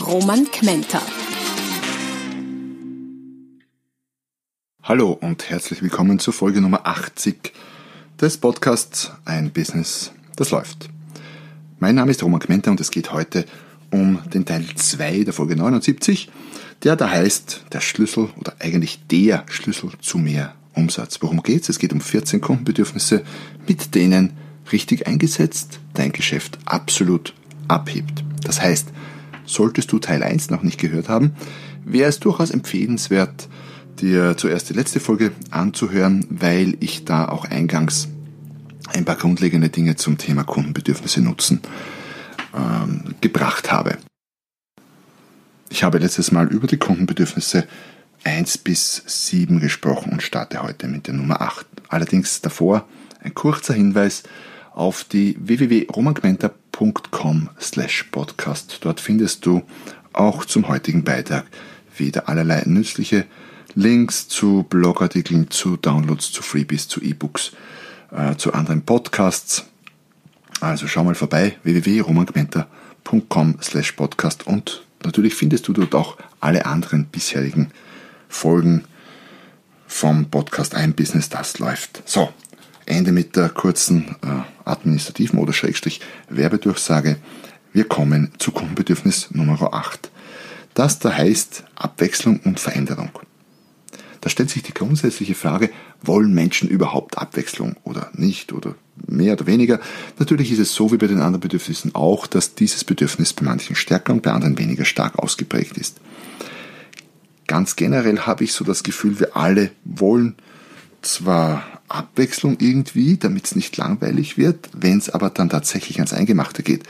Roman Kmenter. Hallo und herzlich willkommen zur Folge Nummer 80 des Podcasts Ein Business, das läuft. Mein Name ist Roman Kmenter und es geht heute um den Teil 2 der Folge 79, der da heißt der Schlüssel oder eigentlich der Schlüssel zu mehr Umsatz. Worum geht's? Es geht um 14 Kundenbedürfnisse, mit denen richtig eingesetzt dein Geschäft absolut abhebt. Das heißt, solltest du Teil 1 noch nicht gehört haben, wäre es durchaus empfehlenswert, dir zuerst die letzte Folge anzuhören, weil ich da auch eingangs ein paar grundlegende Dinge zum Thema Kundenbedürfnisse nutzen ähm, gebracht habe. Ich habe letztes Mal über die Kundenbedürfnisse 1 bis 7 gesprochen und starte heute mit der Nummer 8. Allerdings davor ein kurzer Hinweis auf die www.romangmenta.com slash podcast. Dort findest du auch zum heutigen Beitrag wieder allerlei nützliche Links zu Blogartikeln, zu Downloads, zu Freebies, zu E-Books, äh, zu anderen Podcasts. Also schau mal vorbei, www.romangmenta.com slash podcast und natürlich findest du dort auch alle anderen bisherigen Folgen vom Podcast Ein Business, das läuft. So, Ende mit der kurzen äh, administrativen oder Schrägstrich Werbedurchsage. Wir kommen zu Kundenbedürfnis Nummer 8. Das da heißt Abwechslung und Veränderung. Da stellt sich die grundsätzliche Frage, wollen Menschen überhaupt Abwechslung oder nicht oder mehr oder weniger? Natürlich ist es so wie bei den anderen Bedürfnissen auch, dass dieses Bedürfnis bei manchen stärker und bei anderen weniger stark ausgeprägt ist. Ganz generell habe ich so das Gefühl, wir alle wollen zwar Abwechslung irgendwie, damit es nicht langweilig wird, wenn es aber dann tatsächlich ans Eingemachte geht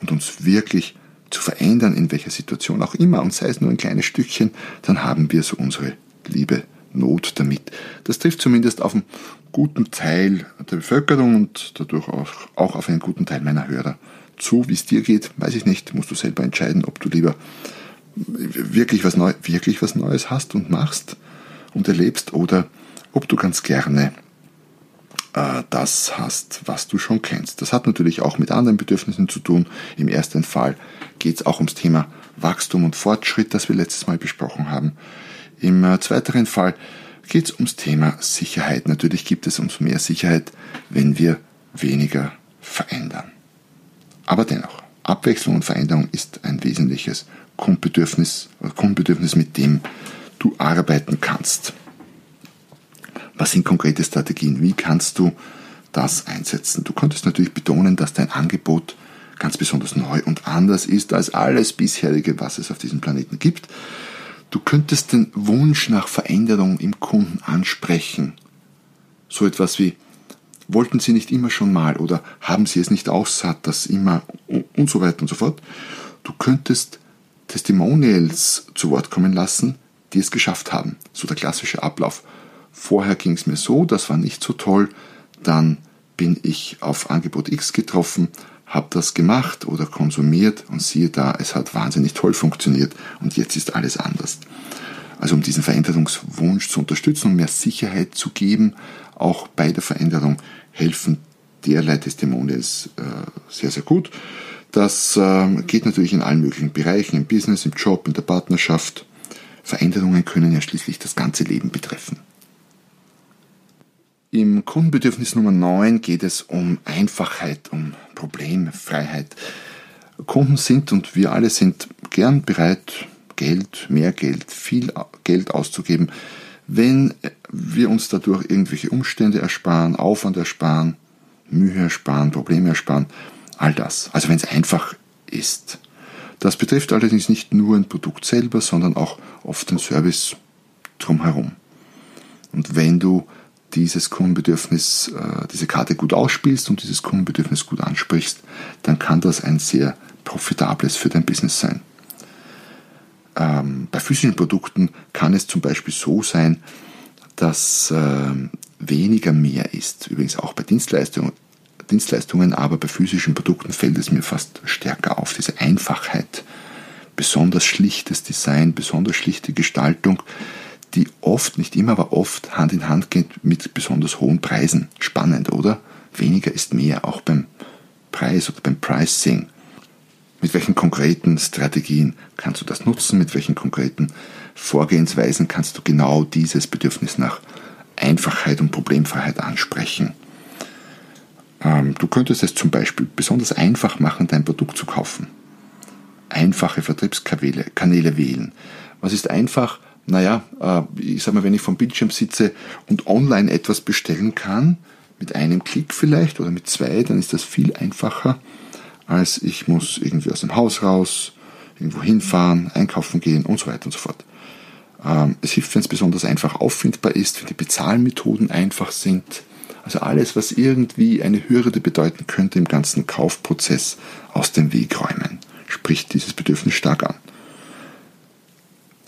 und uns wirklich zu verändern, in welcher Situation auch immer, und sei es nur ein kleines Stückchen, dann haben wir so unsere liebe Not damit. Das trifft zumindest auf einen guten Teil der Bevölkerung und dadurch auch, auch auf einen guten Teil meiner Hörer zu. Wie es dir geht, weiß ich nicht, musst du selber entscheiden, ob du lieber wirklich was, Neu wirklich was Neues hast und machst und erlebst oder ob du ganz gerne äh, das hast, was du schon kennst. Das hat natürlich auch mit anderen Bedürfnissen zu tun. Im ersten Fall geht es auch ums Thema Wachstum und Fortschritt, das wir letztes Mal besprochen haben. Im äh, zweiteren Fall geht es ums Thema Sicherheit. Natürlich gibt es uns mehr Sicherheit, wenn wir weniger verändern. Aber dennoch, Abwechslung und Veränderung ist ein wesentliches Grundbedürfnis, Grundbedürfnis, mit dem du arbeiten kannst. Was sind konkrete Strategien? Wie kannst du das einsetzen? Du könntest natürlich betonen, dass dein Angebot ganz besonders neu und anders ist als alles bisherige, was es auf diesem Planeten gibt. Du könntest den Wunsch nach Veränderung im Kunden ansprechen. So etwas wie, wollten Sie nicht immer schon mal oder haben Sie es nicht aussatt, das immer und so weiter und so fort. Du könntest Testimonials zu Wort kommen lassen, die es geschafft haben. So der klassische Ablauf. Vorher ging es mir so, das war nicht so toll, dann bin ich auf Angebot X getroffen, habe das gemacht oder konsumiert und siehe da, es hat wahnsinnig toll funktioniert und jetzt ist alles anders. Also um diesen Veränderungswunsch zu unterstützen und mehr Sicherheit zu geben, auch bei der Veränderung helfen derlei Testimonials äh, sehr, sehr gut. Das äh, geht natürlich in allen möglichen Bereichen, im Business, im Job, in der Partnerschaft. Veränderungen können ja schließlich das ganze Leben betreffen. Im Kundenbedürfnis Nummer 9 geht es um Einfachheit, um Problemfreiheit. Kunden sind und wir alle sind gern bereit, Geld, mehr Geld, viel Geld auszugeben, wenn wir uns dadurch irgendwelche Umstände ersparen, Aufwand ersparen, Mühe ersparen, Probleme ersparen, all das. Also wenn es einfach ist. Das betrifft allerdings nicht nur ein Produkt selber, sondern auch oft den Service drumherum. Und wenn du dieses Kundenbedürfnis, äh, diese Karte gut ausspielst und dieses Kundenbedürfnis gut ansprichst, dann kann das ein sehr profitables für dein Business sein. ähm, bei physischen Produkten kann es zum Beispiel so sein, dass äh, weniger mehr ist. Übrigens auch bei Dienstleistungen, Dienstleistungen, aber bei physischen Produkten fällt es mir fast stärker auf, diese Einfachheit. Besonders schlichtes Design, besonders schlichte Gestaltung, die oft, nicht immer, aber oft Hand in Hand geht mit besonders hohen Preisen. Spannend, oder? Weniger ist mehr, auch beim Preis oder beim Pricing. Mit welchen konkreten Strategien kannst du das nutzen? Mit welchen konkreten Vorgehensweisen kannst du genau dieses Bedürfnis nach Einfachheit und Problemfreiheit ansprechen? Ähm, du könntest es zum Beispiel besonders einfach machen, dein Produkt zu kaufen. Einfache Vertriebskanäle Kanäle wählen. Was ist einfach? Naja, äh, ich sag mal, wenn ich vom Bildschirm sitze und online etwas bestellen kann, mit einem Klick vielleicht oder mit zwei, dann ist das viel einfacher, als ich muss irgendwie aus dem Haus raus, irgendwo hinfahren, einkaufen gehen und so weiter und so fort. Ähm, es hilft, wenn es besonders einfach auffindbar ist, wenn die Bezahlmethoden einfach sind. Also alles, was irgendwie eine Hürde bedeuten könnte im ganzen Kaufprozess aus dem Weg räumen, spricht dieses Bedürfnis stark an.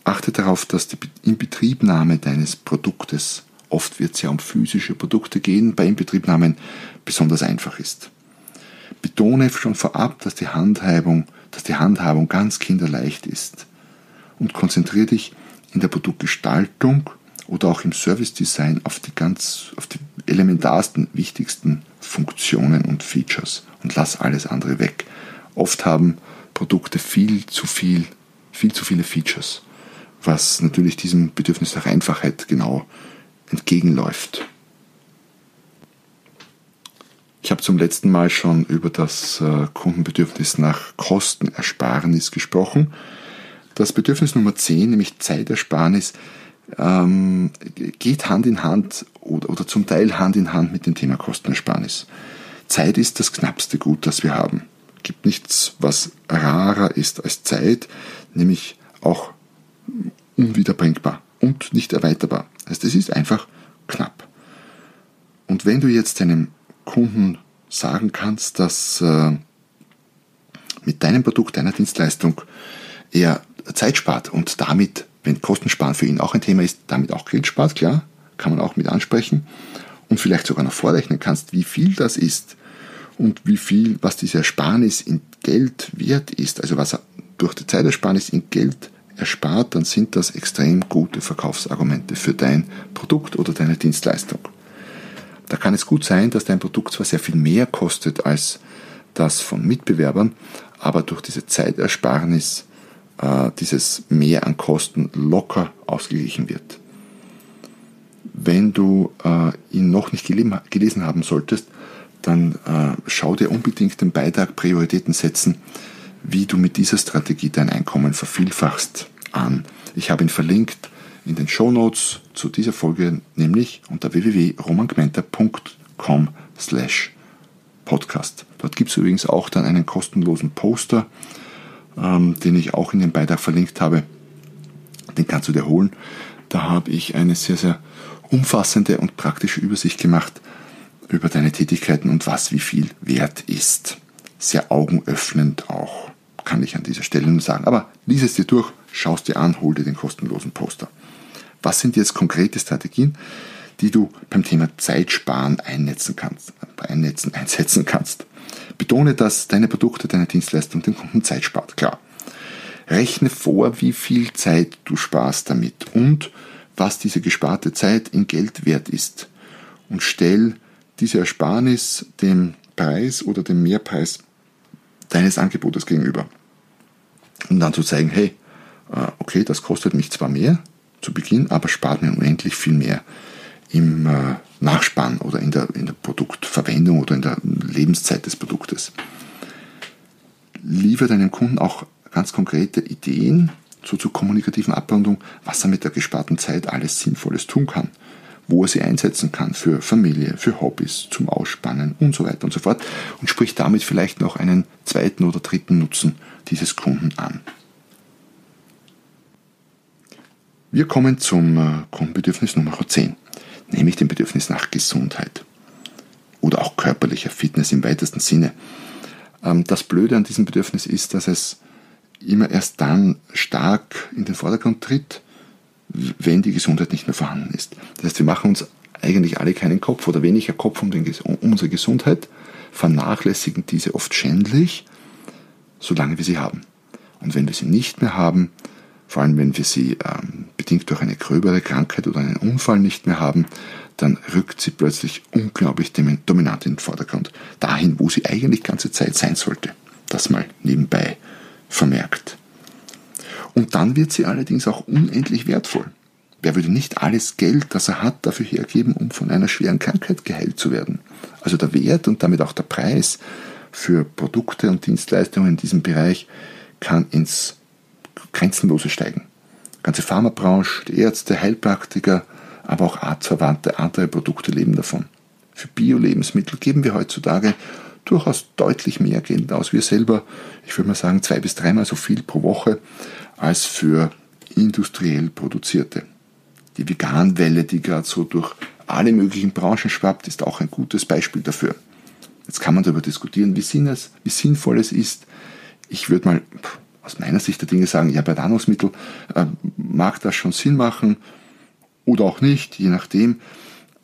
Achte darauf, dass die Inbetriebnahme deines Produktes, oft wird es ja um physische Produkte gehen, bei Inbetriebnahmen besonders einfach ist. Betone schon vorab, dass die Handhabung, dass die Handhabung ganz kinderleicht ist und konzentriere dich in der Produktgestaltung oder auch im Service-Design auf die ganz, auf die elementarsten, wichtigsten Funktionen und Features und lass alles andere weg. Oft haben Produkte viel zu viel, viel zu viele Features, was natürlich diesem Bedürfnis nach Einfachheit genau entgegenläuft. Ich habe zum letzten Mal schon über das äh, Kundenbedürfnis nach Kostenersparnis gesprochen. Das Bedürfnis Nummer 10, nämlich Zeitersparnis, ähm, geht Hand in Hand oder, oder zum Teil Hand in Hand mit dem Thema Kostenersparnis. Zeit ist das knappste Gut, das wir haben. Es gibt nichts, was rarer ist als Zeit, nämlich auch unwiederbringbar und nicht erweiterbar. Also das ist einfach knapp. Und wenn du jetzt deinem Kunden sagen kannst, dass äh, mit deinem Produkt, deiner Dienstleistung er Zeit spart und damit wenn Kostensparen für ihn auch ein Thema ist, damit auch Geld spart, klar, kann man auch mit ansprechen und vielleicht sogar noch vorrechnen kannst, wie viel das ist und wie viel, was diese Ersparnis in Geld wert ist, also was er durch die Zeitersparnis in Geld erspart, dann sind das extrem gute Verkaufsargumente für dein Produkt oder deine Dienstleistung. Da kann es gut sein, dass dein Produkt zwar sehr viel mehr kostet als das von Mitbewerbern, aber durch diese Zeitersparnis äh, dieses Mehr an Kosten locker ausgeglichen wird. Wenn du äh, ihn noch nicht gelesen haben solltest, dann äh, schau dir unbedingt den Beitrag Prioritäten setzen, wie du mit dieser Strategie dein Einkommen vervielfachst an. Ich habe ihn verlinkt in den Show Notes zu dieser Folge, nämlich unter www.romangmenta.com slash podcast. Dort gibt es übrigens auch dann einen kostenlosen Poster, ähm, den ich auch in den Beitrag verlinkt habe. Den kannst du dir holen. Da habe ich eine sehr, sehr umfassende und praktische Übersicht gemacht über deine Tätigkeiten und was wie viel wert ist. Sehr augenöffnend auch, kann ich an dieser Stelle nur sagen. Aber lies es dir durch, schau es dir an, hol dir den kostenlosen Poster. Was sind jetzt konkrete Strategien, die du beim Thema Zeitsparen einnetzen kannst, einnetzen, einsetzen kannst? Betone, dass deine Produkte, deine Dienstleistung den Kunden Zeit spart, klar. Rechne vor, wie viel Zeit du sparst damit und was diese gesparte Zeit in Geld wert ist. Und stell diese Ersparnis dem Preis oder dem Mehrpreis deines Angebotes gegenüber. Um dann zu zeigen, hey, äh, okay, das kostet mich zwar mehr zu Beginn, aber spart mir unendlich viel mehr im äh, Nachspann oder in der, in der Produktverwendung oder in der Lebenszeit des Produktes. Liefere deinem Kunden auch ganz konkrete Ideen so zur kommunikativen Abrundung, was er mit der gesparten Zeit alles Sinnvolles tun kann, wo er sie einsetzen kann für Familie, für Hobbys, zum Ausspannen und so weiter und so fort und spricht damit vielleicht noch einen zweiten oder dritten Nutzen dieses Kunden an. Wir kommen zum äh, Kundenbedürfnis Nummer 10 nämlich dem Bedürfnis nach Gesundheit oder auch körperlicher Fitness im weitesten Sinne. Ähm, das Blöde an diesem Bedürfnis ist, dass es immer erst dann stark in den Vordergrund tritt, wenn die Gesundheit nicht mehr vorhanden ist. Das heißt, wir machen uns eigentlich alle keinen Kopf oder weniger Kopf um, den, um unsere Gesundheit, vernachlässigen diese oft schändlich, solange wir sie haben. Und wenn wir sie nicht mehr haben, vor allem wenn wir sie ähm, bedingt durch eine gröbere Krankheit oder einen Unfall nicht mehr haben, dann rückt sie plötzlich unglaublich dominant in den Vordergrund. Dahin, wo sie eigentlich ganze Zeit sein sollte. Das mal nebenbei vermerkt. Und dann wird sie allerdings auch unendlich wertvoll. Wer würde nicht alles Geld, das er hat, dafür hergeben, um von einer schweren Krankheit geheilt zu werden? Also der Wert und damit auch der Preis für Produkte und Dienstleistungen in diesem Bereich kann ins Grenzenlose steigen. Die ganze Pharmabranche, die Ärzte, Heilpraktiker, aber auch artverwandte andere Produkte leben davon. Für Bio-Lebensmittel geben wir heutzutage durchaus deutlich mehr Geld aus. Wir selber, ich würde mal sagen, zwei bis dreimal so viel pro Woche als für industriell produzierte. Die Veganwelle, die gerade so durch alle möglichen Branchen schwappt, ist auch ein gutes Beispiel dafür. Jetzt kann man darüber diskutieren, wie, sinnvoll es ist. Ich würde mal aus meiner Sicht der Dinge sagen, ja, bei Nahrungsmitteln äh, mag das schon Sinn machen oder auch nicht, je nachdem.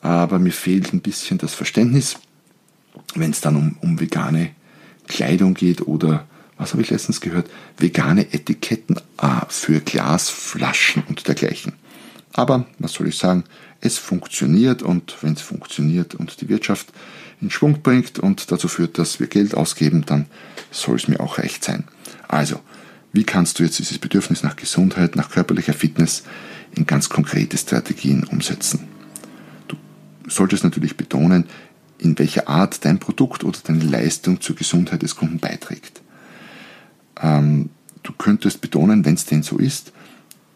Aber mir fehlt ein bisschen das Verständnis, wenn es dann um, um vegane Kleidung geht oder was habe ich letztens gehört, vegane Etiketten äh, für Glasflaschen und dergleichen. Aber was soll ich sagen, es funktioniert und wenn es funktioniert und die Wirtschaft in Schwung bringt und dazu führt, dass wir Geld ausgeben, dann soll es mir auch recht sein. Also, wie kannst du jetzt dieses Bedürfnis nach Gesundheit, nach körperlicher Fitness in ganz konkrete Strategien umsetzen? Du solltest natürlich betonen, in welcher Art dein Produkt oder deine Leistung zur Gesundheit des Kunden beiträgt. Ähm, du könntest betonen, wenn es denn so ist,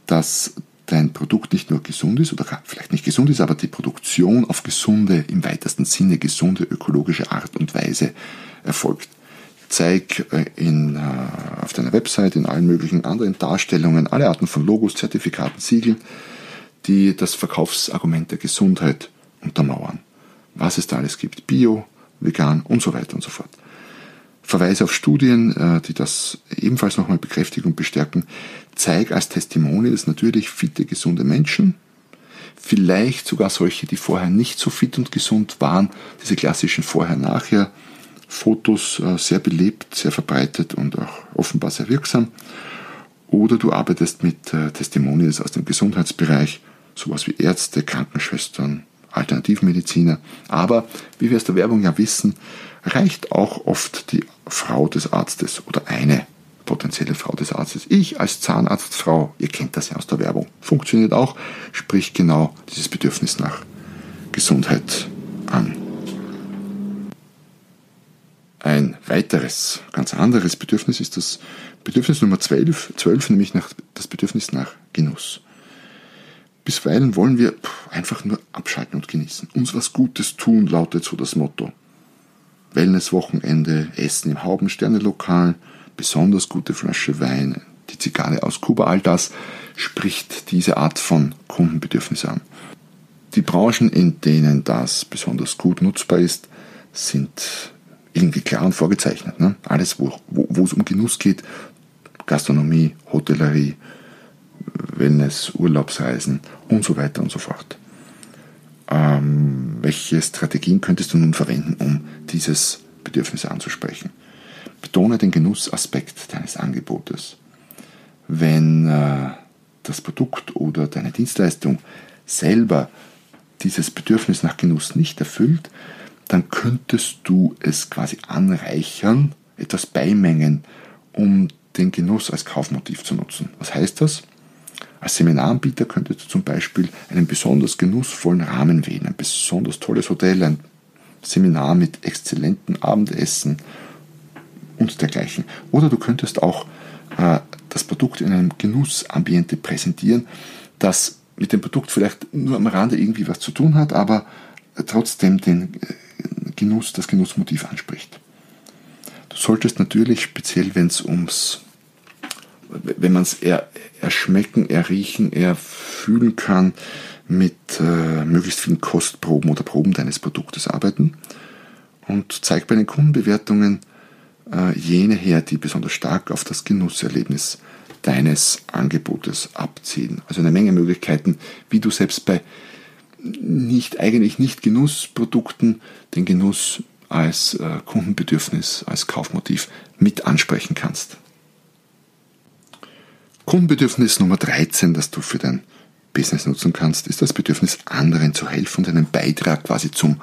dass dein Produkt nicht nur gesund ist oder vielleicht nicht gesund ist, aber die Produktion auf gesunde, im weitesten Sinne gesunde ökologische Art und Weise erfolgt. Zeig äh, in, äh, auf deiner Website, in allen möglichen anderen Darstellungen, alle Arten von Logos, Zertifikaten, Siegeln, die das Verkaufsargument der Gesundheit untermauern. Was es da alles gibt. Bio, vegan und so weiter und so fort. Verweise auf Studien, äh, die das ebenfalls nochmal bekräftigen und bestärken. Zeig als Testimonials natürlich fitte, gesunde Menschen. Vielleicht sogar solche, die vorher nicht so fit und gesund waren. Diese klassischen Vorher-Nachher. Fotos äh, sehr belebt, sehr verbreitet und auch offenbar sehr wirksam. Oder du arbeitest mit äh, Testimonials aus dem Gesundheitsbereich, sowas wie Ärzte, Krankenschwestern, Alternativmediziner. Aber, wie wir aus der Werbung ja wissen, reicht auch oft die Frau des Arztes oder eine potenzielle Frau des Arztes. Ich als Zahnarztfrau, ihr kennt das ja aus der Werbung, funktioniert auch, spricht genau dieses Bedürfnis nach Gesundheit an. Ein weiteres, ganz anderes Bedürfnis ist das Bedürfnis Nummer 12, 12 nämlich nach, das Bedürfnis nach Genuss. Bisweilen wollen wir einfach nur abschalten und genießen. Uns was Gutes tun, lautet so das Motto. Wellnesswochenende, Essen im Haubensterne-Lokal, besonders gute Flasche Wein, die Zigarre aus Kuba, all das spricht diese Art von Kundenbedürfnis an. Die Branchen, in denen das besonders gut nutzbar ist, sind irgendwie klar und vorgezeichnet. Ne? Alles, wo, wo, wo es um Genuss geht, Gastronomie, Hotellerie, Wellness, Urlaubsreisen und so weiter und so fort. Ähm, welche Strategien könntest du nun verwenden, um dieses Bedürfnis anzusprechen? Betone den Genussaspekt deines Angebotes. Wenn äh, das Produkt oder deine Dienstleistung selber dieses Bedürfnis nach Genuss nicht erfüllt, dann könntest du es quasi anreichern, etwas beimengen, um den Genuss als Kaufmotiv zu nutzen. Was heißt das? Als Seminaranbieter könntest du zum Beispiel einen besonders genussvollen Rahmen wählen, ein besonders tolles Hotel, ein Seminar mit exzellentem Abendessen und dergleichen. Oder du könntest auch äh, das Produkt in einem Genussambiente präsentieren, das mit dem Produkt vielleicht nur am Rande irgendwie was zu tun hat, aber trotzdem den äh, Genuss, das Genussmotiv anspricht. Du solltest natürlich, speziell wenn es ums wenn man es eher erschmecken, erriechen, erfühlen kann, mit äh, möglichst vielen Kostproben oder Proben deines Produktes arbeiten und zeig bei den Kundenbewertungen, äh, jene her, die besonders stark auf das Genusserlebnis deines Angebotes abzielen. Also eine Menge Möglichkeiten, wie du selbst bei nicht, eigentlich nicht Genussprodukten den Genuss als äh, Kundenbedürfnis, als Kaufmotiv mit ansprechen kannst. Kundenbedürfnis Nummer 13, das du für dein Business nutzen kannst, ist das Bedürfnis, anderen zu helfen und einen Beitrag quasi zum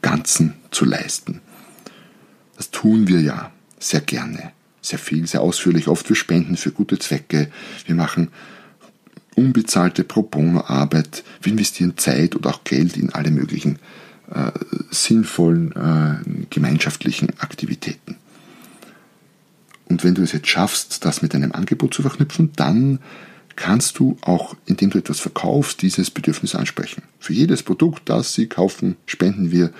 Ganzen zu leisten. Das tun wir ja sehr gerne, sehr viel, sehr ausführlich, oft für Spenden, für gute Zwecke. Wir machen unbezahlte Pro Bono-Arbeit, wir investieren Zeit oder auch Geld in alle möglichen äh, sinnvollen äh, gemeinschaftlichen Aktivitäten. Und wenn du es jetzt schaffst, das mit einem Angebot zu verknüpfen, dann kannst du auch, indem du etwas verkaufst, dieses Bedürfnis ansprechen. Für jedes Produkt, das sie kaufen, spenden wir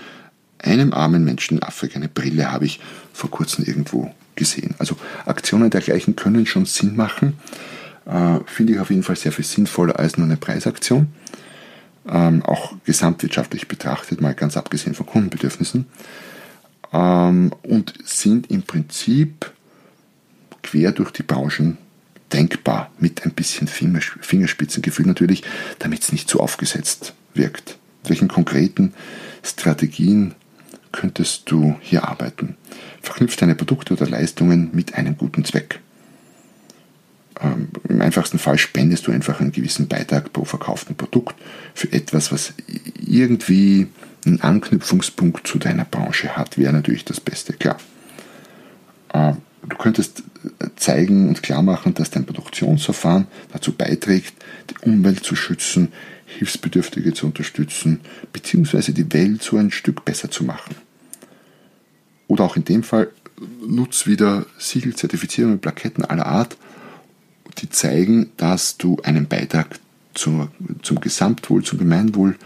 einem armen Menschen in Afrika eine Brille, habe ich vor kurzem irgendwo gesehen. Also Aktionen dergleichen können schon Sinn machen. Äh, Finde ich auf jeden Fall sehr viel sinnvoller als nur eine Preisaktion. Ähm, auch gesamtwirtschaftlich betrachtet, mal ganz abgesehen von Kundenbedürfnissen. Ähm, und sind im Prinzip quer durch die Branchen denkbar, mit ein bisschen Fingerspitzengefühl natürlich, damit es nicht zu aufgesetzt wirkt. Mit welchen konkreten Strategien könntest du hier arbeiten? Verknüpf deine Produkte oder Leistungen mit einem guten Zweck. Ähm, Im einfachsten Fall spendest du einfach einen gewissen Beitrag pro verkauften Produkt für etwas, was irgendwie einen Anknüpfungspunkt zu deiner Branche hat, wäre natürlich das Beste, klar. Äh, du könntest zeigen und klar machen, dass dein Produktionsverfahren dazu beiträgt, die Umwelt zu schützen, Hilfsbedürftige zu unterstützen, beziehungsweise die Welt so ein Stück besser zu machen. Oder auch in dem Fall nutz wieder Siegel, Zertifizierungen, Plaketten aller Art, die zeigen, dass du einen Beitrag zur, zum Gesamtwohl, zum Gemeinwohl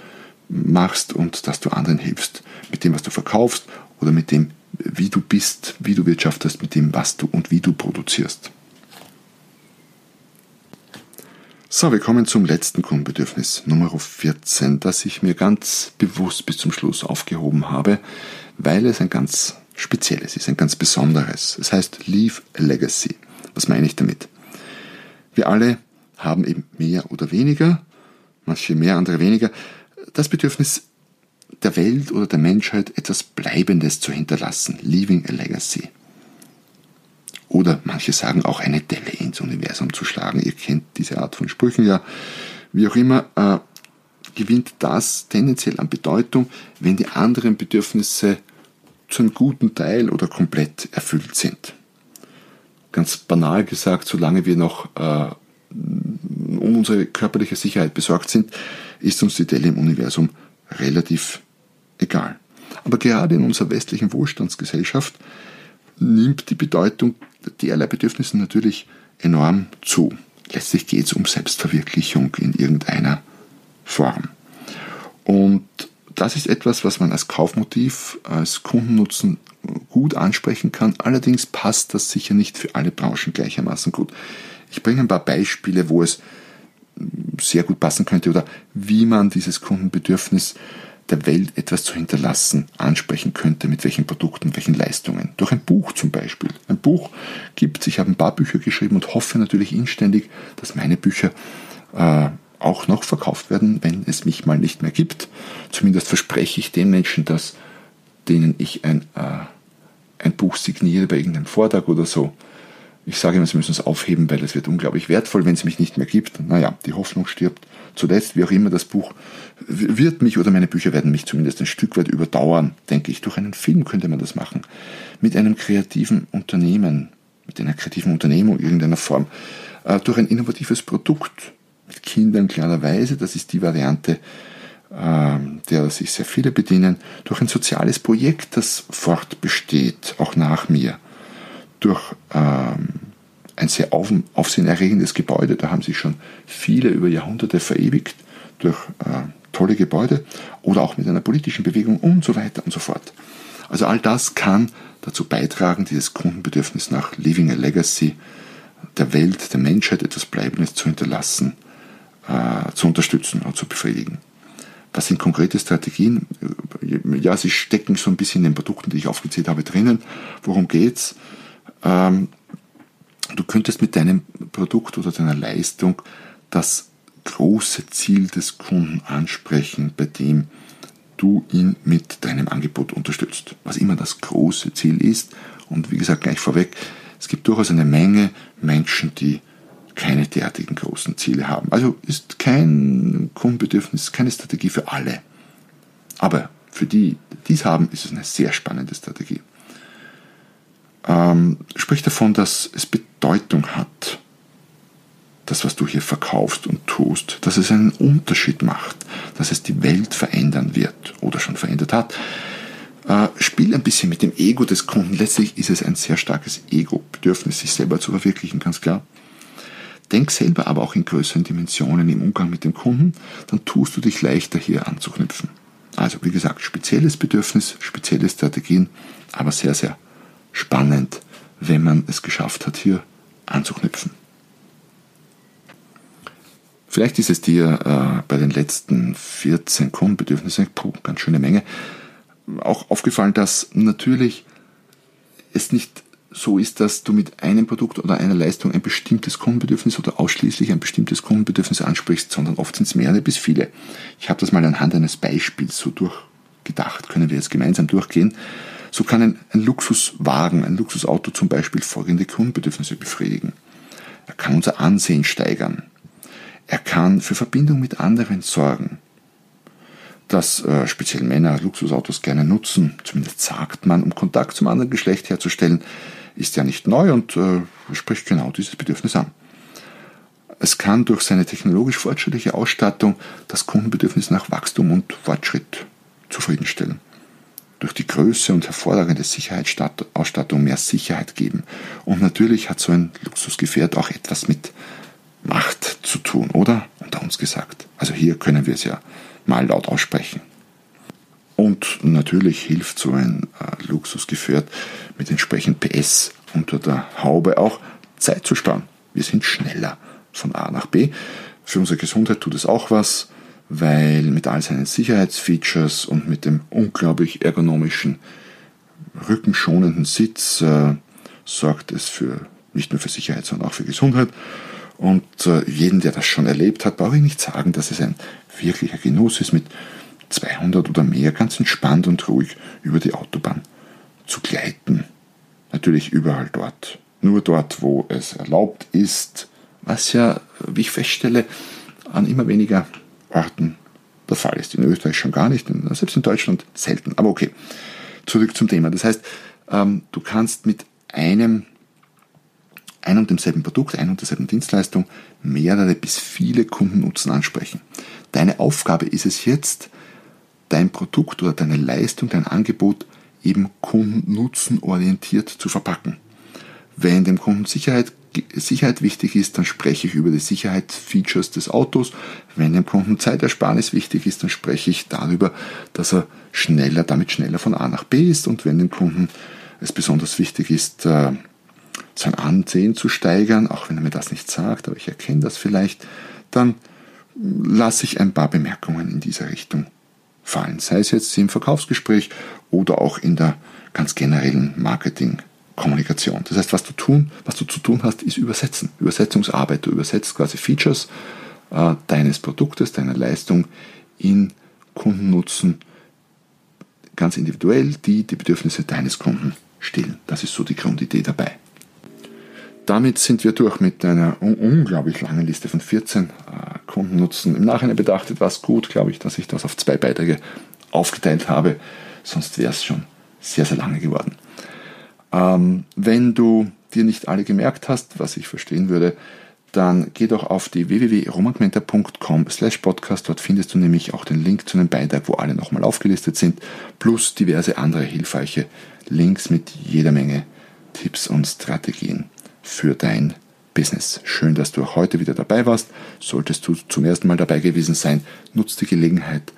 machst und dass du anderen hilfst mit dem, was du verkaufst oder mit dem, wie du bist, wie du wirtschaftest mit dem, was du und wie du produzierst. So, wir kommen zum letzten Kundenbedürfnis, Nummer 14, das ich mir ganz bewusst bis zum Schluss aufgehoben habe, weil es ein ganz spezielles ist, ein ganz besonderes. Es heißt Leave a Legacy. Was meine ich damit? Wir alle haben eben mehr oder weniger, manche mehr, andere weniger, das Bedürfnis, der Welt oder der Menschheit etwas Bleibendes zu hinterlassen, leaving a legacy. Oder manche sagen auch eine Delle ins Universum zu schlagen. Ihr kennt diese Art von Sprüchen ja. Wie auch immer, äh, gewinnt das tendenziell an Bedeutung, wenn die anderen Bedürfnisse zu einem guten Teil oder komplett erfüllt sind. Ganz banal gesagt, solange wir noch äh, um unsere körperliche Sicherheit besorgt sind, ist uns die Delle im Universum relativ egal. Aber gerade in unserer westlichen Wohlstandsgesellschaft nimmt die Bedeutung derlei Bedürfnisse natürlich enorm zu. Letztlich geht es um Selbstverwirklichung in irgendeiner Form. Und das ist etwas, was man als Kaufmotiv, als Kundennutzen gut ansprechen kann. Allerdings passt das sicher nicht für alle Branchen gleichermaßen gut. Ich bringe ein paar Beispiele, wo es sehr gut passen könnte oder wie man dieses Kundenbedürfnis der Welt etwas zu hinterlassen ansprechen könnte, mit welchen Produkten, welchen Leistungen. Durch ein Buch zum Beispiel. Ein Buch gibt ich habe ein paar Bücher geschrieben und hoffe natürlich inständig, dass meine Bücher äh, auch noch verkauft werden, wenn es mich mal nicht mehr gibt. Zumindest verspreche ich den Menschen, dass denen ich ein, äh, ein Buch signiere bei irgendeinem Vortrag oder so, ich sage immer, sie müssen es aufheben, weil es wird unglaublich wertvoll, wenn es mich nicht mehr gibt. Naja, die Hoffnung stirbt zuletzt, wie auch immer das Buch wird mich oder meine Bücher werden mich zumindest ein Stück weit überdauern, denke ich. Durch einen Film könnte man das machen. Mit einem kreativen Unternehmen, mit einer kreativen Unternehmung irgendeiner Form. Äh, durch ein innovatives Produkt. Mit Kindern klarerweise, das ist die Variante, äh, der sich sehr viele bedienen. Durch ein soziales Projekt, das fortbesteht, auch nach mir durch ähm, ein sehr auf, aufsehenerregendes Gebäude, da haben sich schon viele über Jahrhunderte verewigt, durch äh, tolle Gebäude oder auch mit einer politischen Bewegung und so weiter und so fort. Also all das kann dazu beitragen, dieses Kundenbedürfnis nach Leaving a Legacy der Welt, der Menschheit etwas Bleibendes zu hinterlassen, äh, zu unterstützen und zu befriedigen. Was sind konkrete Strategien? Ja, sie stecken so ein bisschen in den Produkten, die ich aufgezählt habe, drinnen. Worum geht's? Ähm, du könntest mit deinem Produkt oder deiner Leistung das große Ziel des Kunden ansprechen, bei dem du ihn mit deinem Angebot unterstützt. Was immer das große Ziel ist. Und wie gesagt, gleich vorweg, es gibt durchaus eine Menge Menschen, die keine derartigen großen Ziele haben. Also ist kein Kundenbedürfnis, keine Strategie für alle. Aber für die, die dies haben, ist es eine sehr spannende Strategie. Ähm, sprich davon, dass es Bedeutung hat, das, was du hier verkaufst und tust, dass es einen Unterschied macht, dass es die Welt verändern wird oder schon verändert hat. Äh, spiel ein bisschen mit dem Ego des Kunden. Letztlich ist es ein sehr starkes Ego-Bedürfnis, sich selber zu verwirklichen, ganz klar. Denk selber aber auch in größeren Dimensionen im Umgang mit dem Kunden, dann tust du dich leichter hier anzuknüpfen. Also wie gesagt, spezielles Bedürfnis, spezielle Strategien, aber sehr, sehr spannend, wenn man es geschafft hat, hier anzuknüpfen. Vielleicht ist es dir äh, bei den letzten 14 Kundenbedürfnissen, puh, ganz schöne Menge, auch aufgefallen, dass natürlich es nicht so ist, dass du mit einem Produkt oder einer Leistung ein bestimmtes Kundenbedürfnis oder ausschließlich ein bestimmtes Kundenbedürfnis ansprichst, sondern oft sind es mehrere bis viele. Ich habe das mal anhand eines Beispiels so durchgedacht, können wir jetzt gemeinsam durchgehen. So kann ein, ein Luxuswagen, ein Luxusauto zum Beispiel folgende Kundenbedürfnisse befriedigen. Er kann unser Ansehen steigern. Er kann für Verbindung mit anderen sorgen. Dass äh, speziell Männer Luxusautos gerne nutzen, zumindest sagt man, um Kontakt zum anderen Geschlecht herzustellen, ist ja nicht neu und äh, spricht genau dieses Bedürfnis an. Es kann durch seine technologisch fortschrittliche Ausstattung das Kundenbedürfnis nach Wachstum und Fortschritt zufriedenstellen. Durch die Größe und hervorragende Sicherheitsausstattung mehr Sicherheit geben. Und natürlich hat so ein Luxusgefährt auch etwas mit Macht zu tun, oder? Unter uns gesagt. Also hier können wir es ja mal laut aussprechen. Und natürlich hilft so ein äh, Luxusgefährt mit entsprechend PS unter der Haube auch Zeit zu sparen. Wir sind schneller von A nach B. Für unsere Gesundheit tut es auch was, weil mit all seinen Sicherheitsfeatures und mit dem unglaublich ergonomischen, rückenschonenden Sitz äh, sorgt es für nicht nur für Sicherheit, sondern auch für Gesundheit. Und äh, jeden, der das schon erlebt hat, brauche ich nicht sagen, dass es ein wirklicher Genuss ist, mit 200 oder mehr ganz entspannt und ruhig über die Autobahn zu gleiten. Natürlich überall dort. Nur dort, wo es erlaubt ist, was ja, wie ich feststelle, an immer weniger Orten der Fall ist. In Österreich schon gar nicht, selbst in Deutschland selten. Aber okay, zurück zum Thema. Das heißt, ähm, du kannst mit einem ein und demselben Produkt, ein und derselben Dienstleistung mehrere bis viele Kundennutzen ansprechen. Deine Aufgabe ist es jetzt, dein Produkt oder deine Leistung, dein Angebot eben kundennutzenorientiert zu verpacken. Wenn dem Kunden Sicherheit, Sicherheit wichtig ist, dann spreche ich über die Sicherheitsfeatures des Autos. Wenn dem Kunden Zeitersparnis wichtig ist, dann spreche ich darüber, dass er schneller, damit schneller von A nach B ist. Und wenn dem Kunden es besonders wichtig ist, äh, sein Ansehen zu steigern, auch wenn er mir das nicht sagt, aber ich erkenne das vielleicht, dann lasse ich ein paar Bemerkungen in dieser Richtung fallen. Sei es jetzt im Verkaufsgespräch oder auch in der ganz generellen Marketingkommunikation. Das heißt, was du tun, was du zu tun hast, ist übersetzen. Übersetzungsarbeit. Du übersetzt quasi Features äh, deines Produktes, deiner Leistung in Kundennutzen ganz individuell, die die Bedürfnisse deines Kunden stillen. Das ist so die Grundidee dabei. Damit sind wir durch mit einer unglaublich langen Liste von 14 äh, Kundennutzen. Im Nachhinein betrachtet war es gut, glaube ich, dass ich das auf zwei Beiträge aufgeteilt habe. Sonst wäre es schon sehr, sehr lange geworden. Ähm, wenn du dir nicht alle gemerkt hast, was ich verstehen würde, dann geh doch auf die www.romagmenta.com slash podcast. Dort findest du nämlich auch den Link zu einem Beitrag, wo alle nochmal aufgelistet sind, plus diverse andere hilfreiche Links mit jeder Menge Tipps und Strategien für dein Business. Schön, dass du auch heute wieder dabei warst. Solltest du zum ersten Mal dabei gewesen sein, nutzt die Gelegenheit,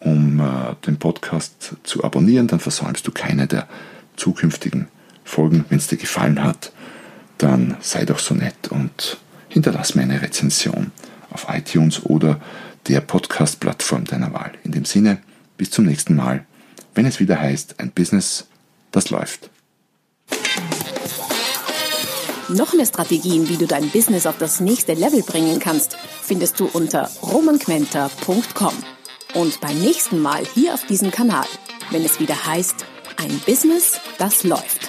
um äh, den Podcast zu abonnieren. Dann versäumst du keine der zukünftigen Folgen. Wenn es dir gefallen hat, dann sei doch so nett und hinterlass mir eine Rezension auf iTunes oder der Podcast-Plattform deiner Wahl. In dem Sinne, bis zum nächsten Mal, wenn es wieder heißt, ein Business, das läuft. Noch mehr Strategien, wie du dein Business auf das nächste Level bringen kannst, findest du unter romanquenter.com. Und beim nächsten Mal hier auf diesem Kanal, wenn es wieder heißt, ein Business, das läuft.